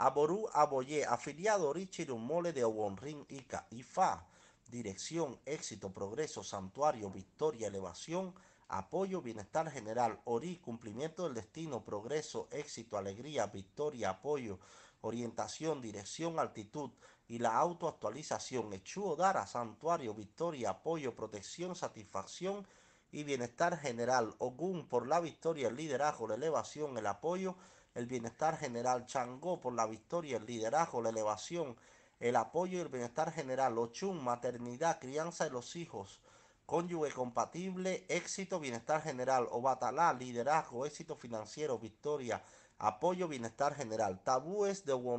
Aború Aboye, afiliado Richirum Mole de Obonrin Ica, IFA, dirección, éxito, progreso, santuario, victoria, elevación, apoyo, bienestar general, Ori, cumplimiento del destino, progreso, éxito, alegría, victoria, apoyo, orientación, dirección, altitud y la autoactualización, Echuo Dara, santuario, victoria, apoyo, protección, satisfacción y bienestar general, Ogún por la victoria, el liderazgo, la elevación, el apoyo, el bienestar general, Changó por la victoria, el liderazgo, la elevación, el apoyo y el bienestar general, Ochun, maternidad, crianza de los hijos, cónyuge compatible, éxito, bienestar general, Obatalá, liderazgo, éxito financiero, victoria, apoyo, bienestar general, tabúes de